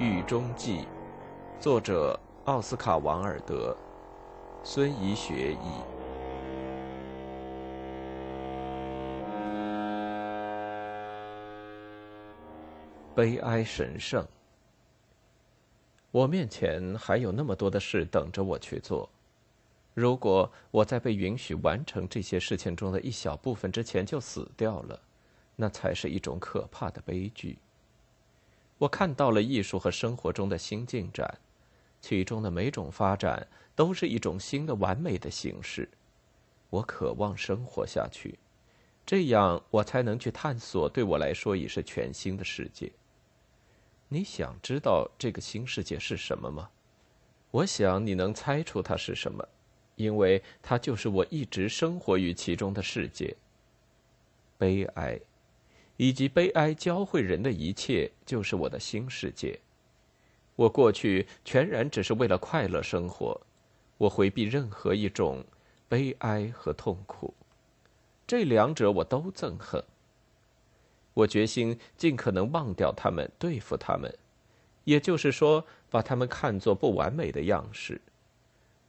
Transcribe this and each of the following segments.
狱中记》，作者奥斯卡·王尔德，孙怡学译。悲哀神圣。我面前还有那么多的事等着我去做。如果我在被允许完成这些事情中的一小部分之前就死掉了，那才是一种可怕的悲剧。我看到了艺术和生活中的新进展，其中的每种发展都是一种新的完美的形式。我渴望生活下去，这样我才能去探索对我来说已是全新的世界。你想知道这个新世界是什么吗？我想你能猜出它是什么。因为它就是我一直生活于其中的世界。悲哀，以及悲哀教会人的一切，就是我的新世界。我过去全然只是为了快乐生活，我回避任何一种悲哀和痛苦，这两者我都憎恨。我决心尽可能忘掉他们，对付他们，也就是说，把他们看作不完美的样式。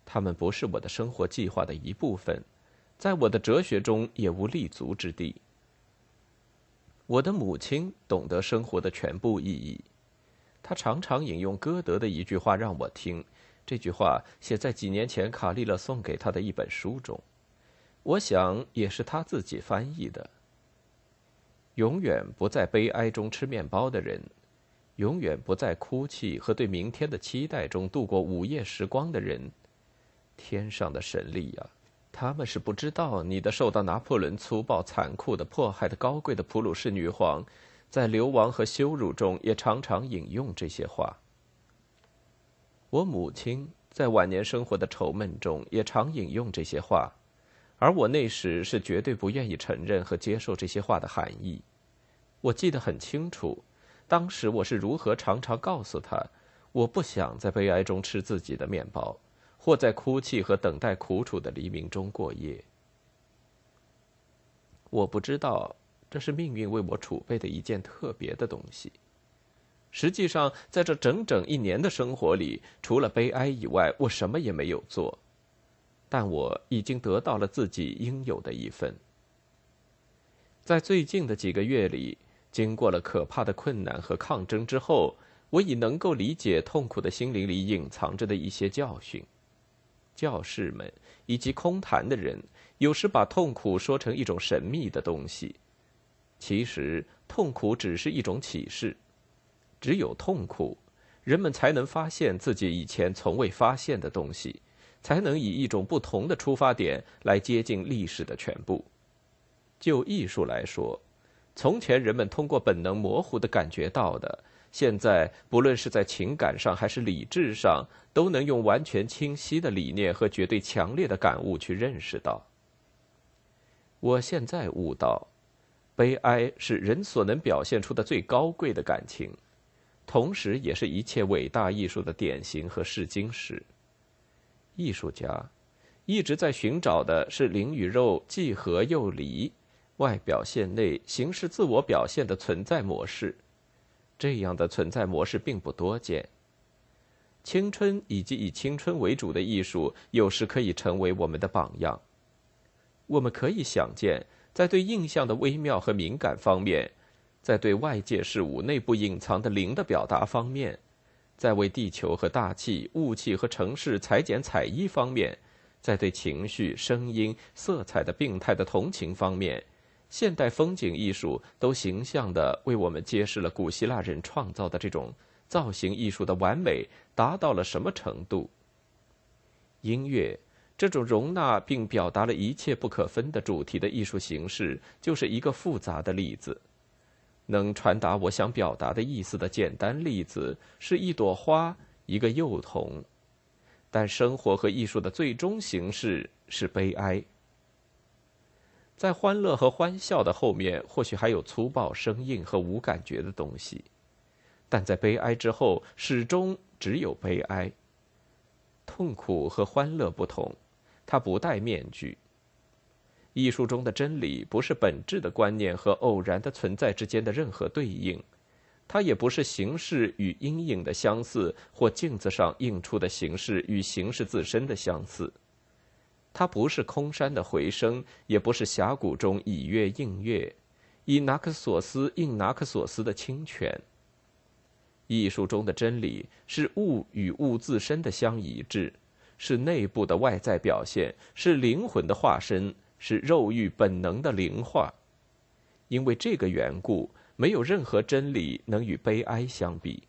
他们不是我的生活计划的一部分，在我的哲学中也无立足之地。我的母亲懂得生活的全部意义，她常常引用歌德的一句话让我听。这句话写在几年前卡利勒送给她的一本书中，我想也是他自己翻译的。永远不在悲哀中吃面包的人，永远不在哭泣和对明天的期待中度过午夜时光的人。天上的神力呀，他们是不知道你的受到拿破仑粗暴残酷的迫害的高贵的普鲁士女皇，在流亡和羞辱中也常常引用这些话。我母亲在晚年生活的愁闷中也常引用这些话，而我那时是绝对不愿意承认和接受这些话的含义。我记得很清楚，当时我是如何常常告诉她，我不想在悲哀中吃自己的面包。或在哭泣和等待苦楚的黎明中过夜。我不知道这是命运为我储备的一件特别的东西。实际上，在这整整一年的生活里，除了悲哀以外，我什么也没有做。但我已经得到了自己应有的一份。在最近的几个月里，经过了可怕的困难和抗争之后，我已能够理解痛苦的心灵里隐藏着的一些教训。教士们以及空谈的人，有时把痛苦说成一种神秘的东西。其实，痛苦只是一种启示。只有痛苦，人们才能发现自己以前从未发现的东西，才能以一种不同的出发点来接近历史的全部。就艺术来说，从前人们通过本能模糊的感觉到的。现在，不论是在情感上还是理智上，都能用完全清晰的理念和绝对强烈的感悟去认识到。我现在悟到，悲哀是人所能表现出的最高贵的感情，同时也是一切伟大艺术的典型和试金石。艺术家一直在寻找的是灵与肉既合又离，外表现内形式自我表现的存在模式。这样的存在模式并不多见。青春以及以青春为主的艺术，有时可以成为我们的榜样。我们可以想见，在对印象的微妙和敏感方面，在对外界事物内部隐藏的灵的表达方面，在为地球和大气、雾气和城市裁剪彩衣方面，在对情绪、声音、色彩的病态的同情方面。现代风景艺术都形象地为我们揭示了古希腊人创造的这种造型艺术的完美达到了什么程度。音乐这种容纳并表达了一切不可分的主题的艺术形式，就是一个复杂的例子。能传达我想表达的意思的简单例子是一朵花，一个幼童。但生活和艺术的最终形式是悲哀。在欢乐和欢笑的后面，或许还有粗暴、生硬和无感觉的东西，但在悲哀之后，始终只有悲哀。痛苦和欢乐不同，它不戴面具。艺术中的真理不是本质的观念和偶然的存在之间的任何对应，它也不是形式与阴影的相似，或镜子上映出的形式与形式自身的相似。它不是空山的回声，也不是峡谷中以月映月，以拿克索斯应拿克索斯的清泉。艺术中的真理是物与物自身的相一致，是内部的外在表现，是灵魂的化身，是肉欲本能的灵化。因为这个缘故，没有任何真理能与悲哀相比。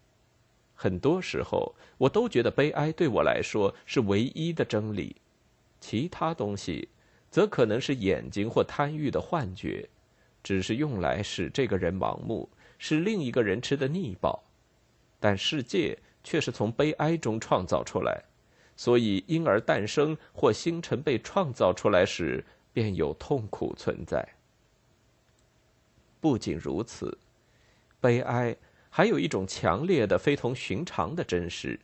很多时候，我都觉得悲哀对我来说是唯一的真理。其他东西，则可能是眼睛或贪欲的幻觉，只是用来使这个人盲目，使另一个人吃的腻饱。但世界却是从悲哀中创造出来，所以婴儿诞生或星辰被创造出来时，便有痛苦存在。不仅如此，悲哀还有一种强烈的、非同寻常的真实。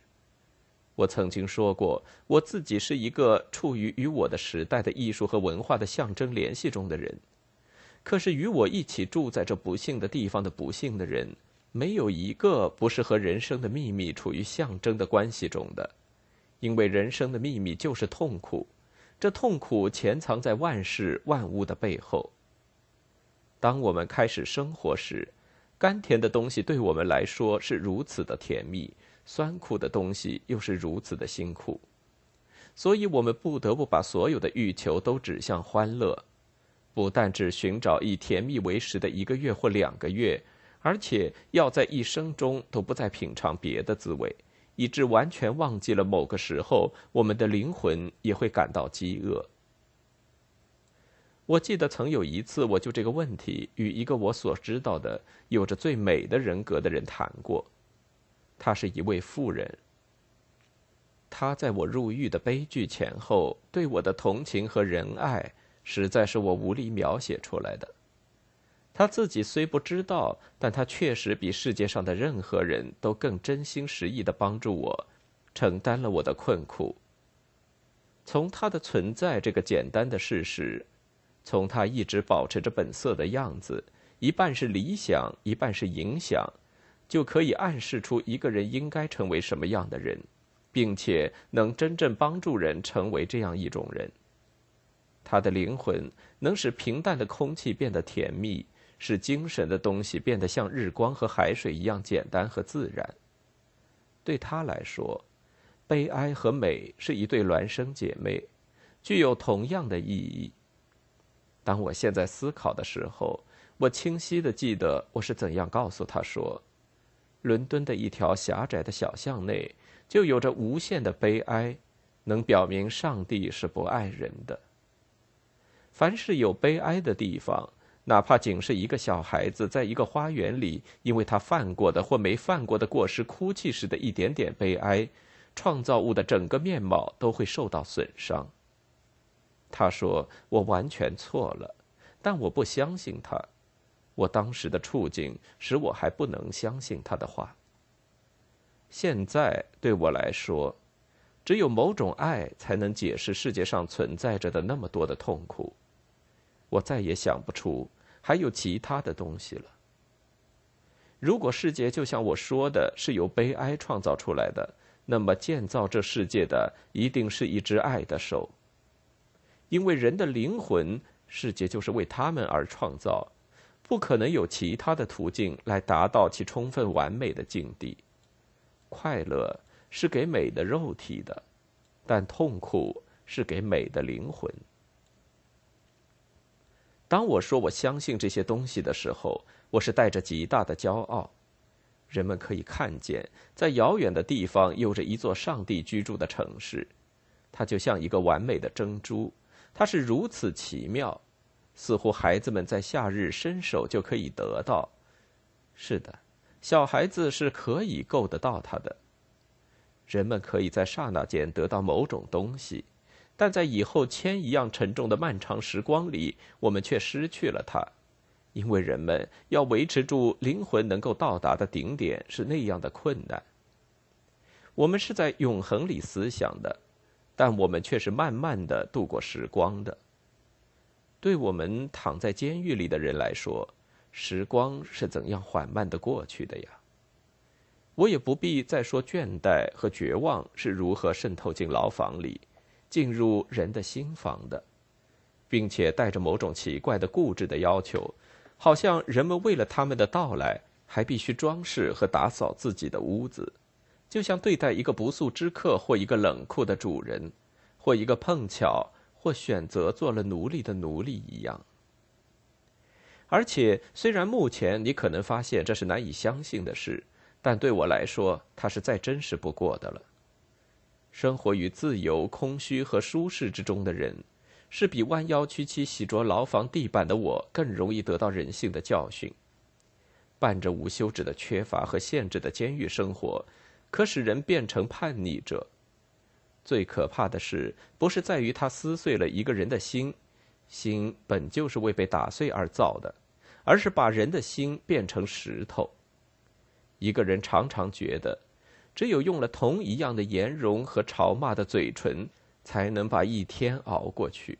我曾经说过，我自己是一个处于与我的时代的艺术和文化的象征联系中的人。可是，与我一起住在这不幸的地方的不幸的人，没有一个不是和人生的秘密处于象征的关系中的。因为人生的秘密就是痛苦，这痛苦潜藏在万事万物的背后。当我们开始生活时，甘甜的东西对我们来说是如此的甜蜜。酸苦的东西又是如此的辛苦，所以我们不得不把所有的欲求都指向欢乐，不但只寻找以甜蜜为食的一个月或两个月，而且要在一生中都不再品尝别的滋味，以致完全忘记了某个时候我们的灵魂也会感到饥饿。我记得曾有一次，我就这个问题与一个我所知道的有着最美的人格的人谈过。她是一位妇人。她在我入狱的悲剧前后对我的同情和仁爱，实在是我无力描写出来的。她自己虽不知道，但她确实比世界上的任何人都更真心实意的帮助我，承担了我的困苦。从她的存在这个简单的事实，从她一直保持着本色的样子，一半是理想，一半是影响。就可以暗示出一个人应该成为什么样的人，并且能真正帮助人成为这样一种人。他的灵魂能使平淡的空气变得甜蜜，使精神的东西变得像日光和海水一样简单和自然。对他来说，悲哀和美是一对孪生姐妹，具有同样的意义。当我现在思考的时候，我清晰的记得我是怎样告诉他说。伦敦的一条狭窄的小巷内，就有着无限的悲哀，能表明上帝是不爱人的。凡是有悲哀的地方，哪怕仅是一个小孩子在一个花园里，因为他犯过的或没犯过的过失哭泣时的一点点悲哀，创造物的整个面貌都会受到损伤。他说：“我完全错了，但我不相信他。”我当时的处境使我还不能相信他的话。现在对我来说，只有某种爱才能解释世界上存在着的那么多的痛苦。我再也想不出还有其他的东西了。如果世界就像我说的是由悲哀创造出来的，那么建造这世界的一定是一只爱的手。因为人的灵魂，世界就是为他们而创造。不可能有其他的途径来达到其充分完美的境地。快乐是给美的肉体的，但痛苦是给美的灵魂。当我说我相信这些东西的时候，我是带着极大的骄傲。人们可以看见，在遥远的地方有着一座上帝居住的城市，它就像一个完美的珍珠，它是如此奇妙。似乎孩子们在夏日伸手就可以得到。是的，小孩子是可以够得到它的。人们可以在刹那间得到某种东西，但在以后铅一样沉重的漫长时光里，我们却失去了它，因为人们要维持住灵魂能够到达的顶点是那样的困难。我们是在永恒里思想的，但我们却是慢慢的度过时光的。对我们躺在监狱里的人来说，时光是怎样缓慢的过去的呀？我也不必再说倦怠和绝望是如何渗透进牢房里，进入人的心房的，并且带着某种奇怪的固执的要求，好像人们为了他们的到来，还必须装饰和打扫自己的屋子，就像对待一个不速之客或一个冷酷的主人，或一个碰巧或选择做了奴隶的奴隶一样。而且，虽然目前你可能发现这是难以相信的事。但对我来说，它是再真实不过的了。生活于自由、空虚和舒适之中的人，是比弯腰屈膝洗着牢房地板的我更容易得到人性的教训。伴着无休止的缺乏和限制的监狱生活，可使人变成叛逆者。最可怕的是，不是在于他撕碎了一个人的心，心本就是为被打碎而造的，而是把人的心变成石头。一个人常常觉得，只有用了同一样的颜容和嘲骂的嘴唇，才能把一天熬过去。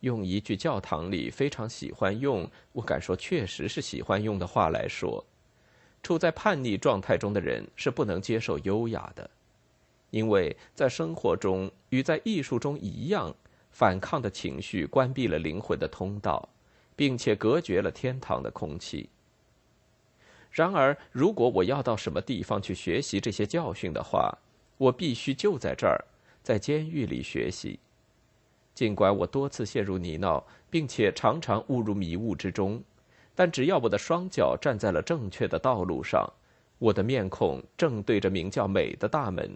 用一句教堂里非常喜欢用，我敢说确实是喜欢用的话来说，处在叛逆状态中的人是不能接受优雅的，因为在生活中与在艺术中一样，反抗的情绪关闭了灵魂的通道，并且隔绝了天堂的空气。然而，如果我要到什么地方去学习这些教训的话，我必须就在这儿，在监狱里学习。尽管我多次陷入泥淖，并且常常误入迷雾之中，但只要我的双脚站在了正确的道路上，我的面孔正对着名叫美的大门，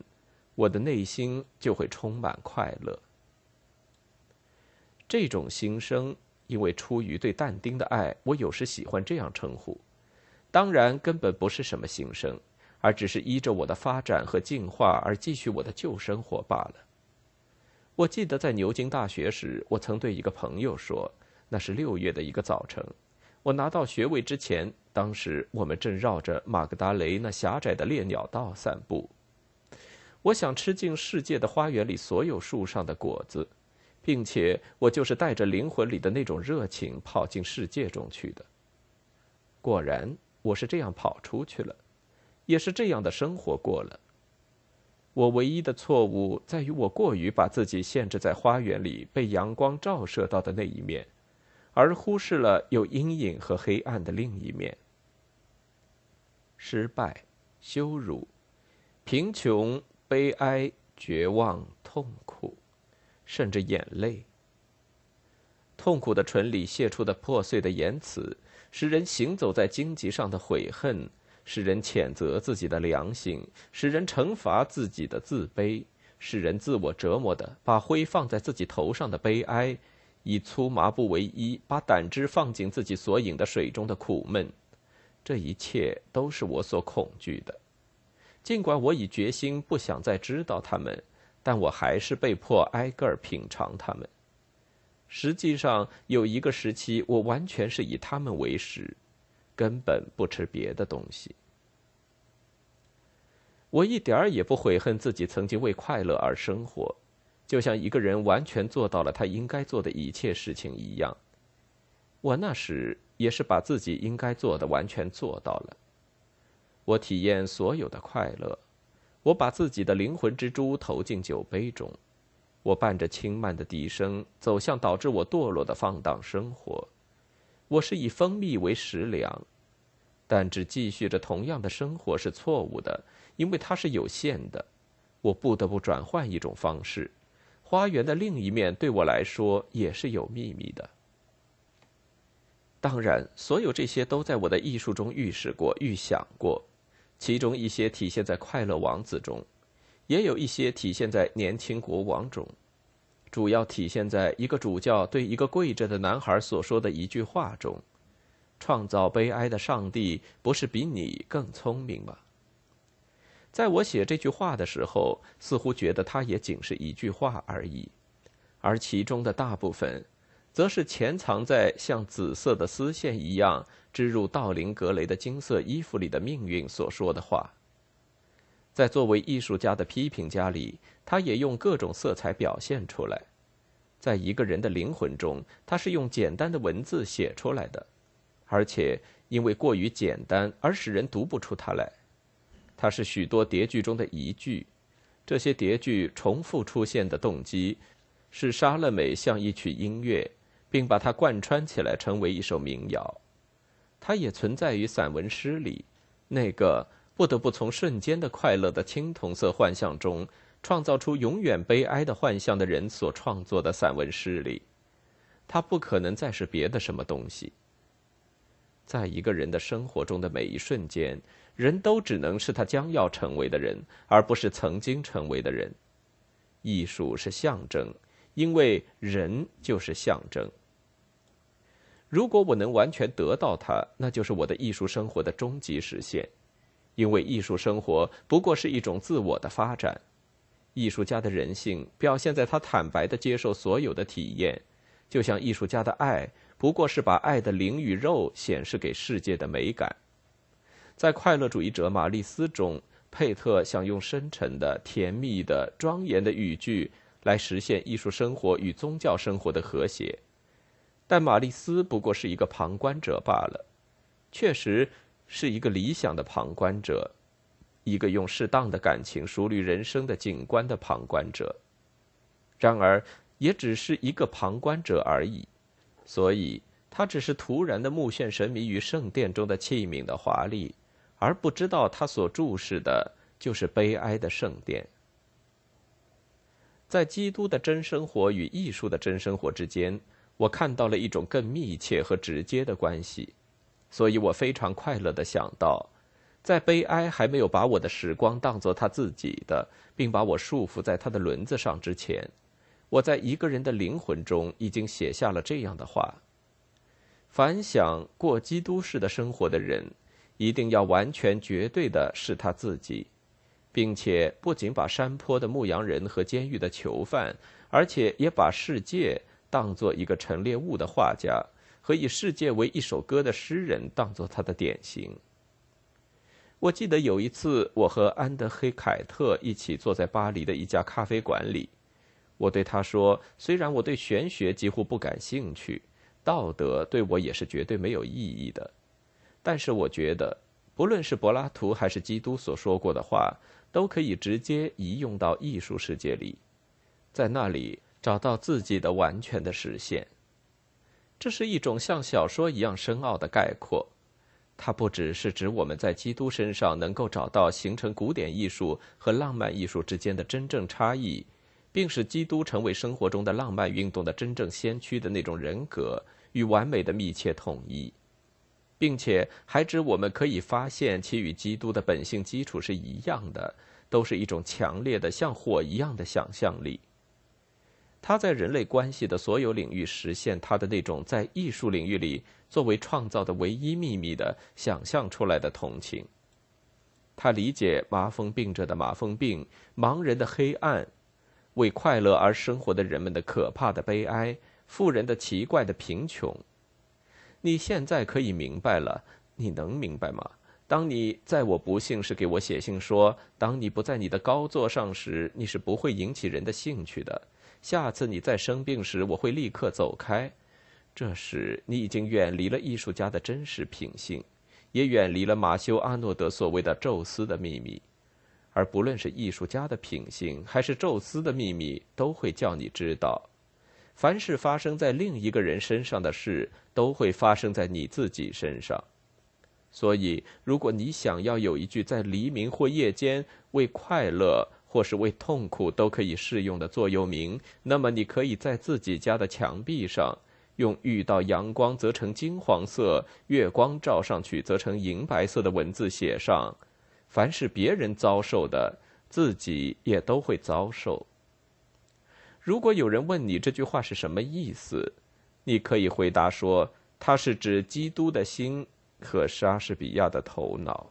我的内心就会充满快乐。这种心声，因为出于对但丁的爱，我有时喜欢这样称呼。当然，根本不是什么新生，而只是依着我的发展和进化而继续我的旧生活罢了。我记得在牛津大学时，我曾对一个朋友说：“那是六月的一个早晨，我拿到学位之前，当时我们正绕着马格达雷那狭窄的猎鸟道散步。我想吃尽世界的花园里所有树上的果子，并且我就是带着灵魂里的那种热情跑进世界中去的。果然。”我是这样跑出去了，也是这样的生活过了。我唯一的错误在于我过于把自己限制在花园里被阳光照射到的那一面，而忽视了有阴影和黑暗的另一面。失败、羞辱、贫穷、悲哀、绝望、痛苦，甚至眼泪。痛苦的唇里泄出的破碎的言辞。使人行走在荆棘上的悔恨，使人谴责自己的良心，使人惩罚自己的自卑，使人自我折磨的把灰放在自己头上的悲哀，以粗麻布为衣，把胆汁放进自己所饮的水中的苦闷，这一切都是我所恐惧的。尽管我已决心不想再知道他们，但我还是被迫挨个儿品尝他们。实际上，有一个时期，我完全是以他们为食，根本不吃别的东西。我一点儿也不悔恨自己曾经为快乐而生活，就像一个人完全做到了他应该做的一切事情一样。我那时也是把自己应该做的完全做到了。我体验所有的快乐，我把自己的灵魂之珠投进酒杯中。我伴着轻慢的笛声走向导致我堕落的放荡生活。我是以蜂蜜为食粮，但只继续着同样的生活是错误的，因为它是有限的。我不得不转换一种方式。花园的另一面对我来说也是有秘密的。当然，所有这些都在我的艺术中预示过、预想过，其中一些体现在快乐王子中。也有一些体现在年轻国王中，主要体现在一个主教对一个跪着的男孩所说的一句话中：“创造悲哀的上帝不是比你更聪明吗？”在我写这句话的时候，似乎觉得它也仅是一句话而已，而其中的大部分，则是潜藏在像紫色的丝线一样织入道林格雷的金色衣服里的命运所说的话。在作为艺术家的批评家里，他也用各种色彩表现出来。在一个人的灵魂中，他是用简单的文字写出来的，而且因为过于简单而使人读不出它来。它是许多叠句中的一句。这些叠句重复出现的动机，使莎乐美像一曲音乐，并把它贯穿起来，成为一首民谣。它也存在于散文诗里，那个不得不从瞬间的快乐的青铜色幻象中，创造出永远悲哀的幻象的人所创作的散文诗里。它不可能再是别的什么东西。在一个人的生活中的每一瞬间。人都只能是他将要成为的人，而不是曾经成为的人。艺术是象征，因为人就是象征。如果我能完全得到它，那就是我的艺术生活的终极实现。因为艺术生活不过是一种自我的发展。艺术家的人性表现在他坦白的接受所有的体验，就像艺术家的爱不过是把爱的灵与肉显示给世界的美感。在快乐主义者玛丽斯中，佩特想用深沉的、甜蜜的、庄严的语句来实现艺术生活与宗教生活的和谐，但玛丽斯不过是一个旁观者罢了，确实是一个理想的旁观者，一个用适当的感情熟虑人生的景观的旁观者。然而，也只是一个旁观者而已，所以他只是突然的目眩神迷于圣殿中的器皿的华丽。而不知道他所注视的就是悲哀的圣殿。在基督的真生活与艺术的真生活之间，我看到了一种更密切和直接的关系，所以我非常快乐的想到，在悲哀还没有把我的时光当作他自己的，并把我束缚在他的轮子上之前，我在一个人的灵魂中已经写下了这样的话：凡想过基督式的生活的人。一定要完全绝对的是他自己，并且不仅把山坡的牧羊人和监狱的囚犯，而且也把世界当作一个陈列物的画家和以世界为一首歌的诗人当作他的典型。我记得有一次，我和安德黑凯特一起坐在巴黎的一家咖啡馆里，我对他说：“虽然我对玄学几乎不感兴趣，道德对我也是绝对没有意义的。”但是我觉得，不论是柏拉图还是基督所说过的话，都可以直接移用到艺术世界里，在那里找到自己的完全的实现。这是一种像小说一样深奥的概括，它不只是指我们在基督身上能够找到形成古典艺术和浪漫艺术之间的真正差异，并使基督成为生活中的浪漫运动的真正先驱的那种人格与完美的密切统一。并且还指我们可以发现其与基督的本性基础是一样的，都是一种强烈的像火一样的想象力。他在人类关系的所有领域实现他的那种在艺术领域里作为创造的唯一秘密的想象出来的同情。他理解麻风病者的麻风病、盲人的黑暗、为快乐而生活的人们的可怕的悲哀、富人的奇怪的贫穷。你现在可以明白了，你能明白吗？当你在我不幸时给我写信说，当你不在你的高座上时，你是不会引起人的兴趣的。下次你再生病时，我会立刻走开。这时，你已经远离了艺术家的真实品性，也远离了马修·阿诺德所谓的宙斯的秘密。而不论是艺术家的品性，还是宙斯的秘密，都会叫你知道。凡是发生在另一个人身上的事，都会发生在你自己身上。所以，如果你想要有一句在黎明或夜间为快乐或是为痛苦都可以适用的座右铭，那么你可以在自己家的墙壁上，用遇到阳光则成金黄色，月光照上去则成银白色的文字写上：凡是别人遭受的，自己也都会遭受。如果有人问你这句话是什么意思，你可以回答说，它是指基督的心和莎士比亚的头脑。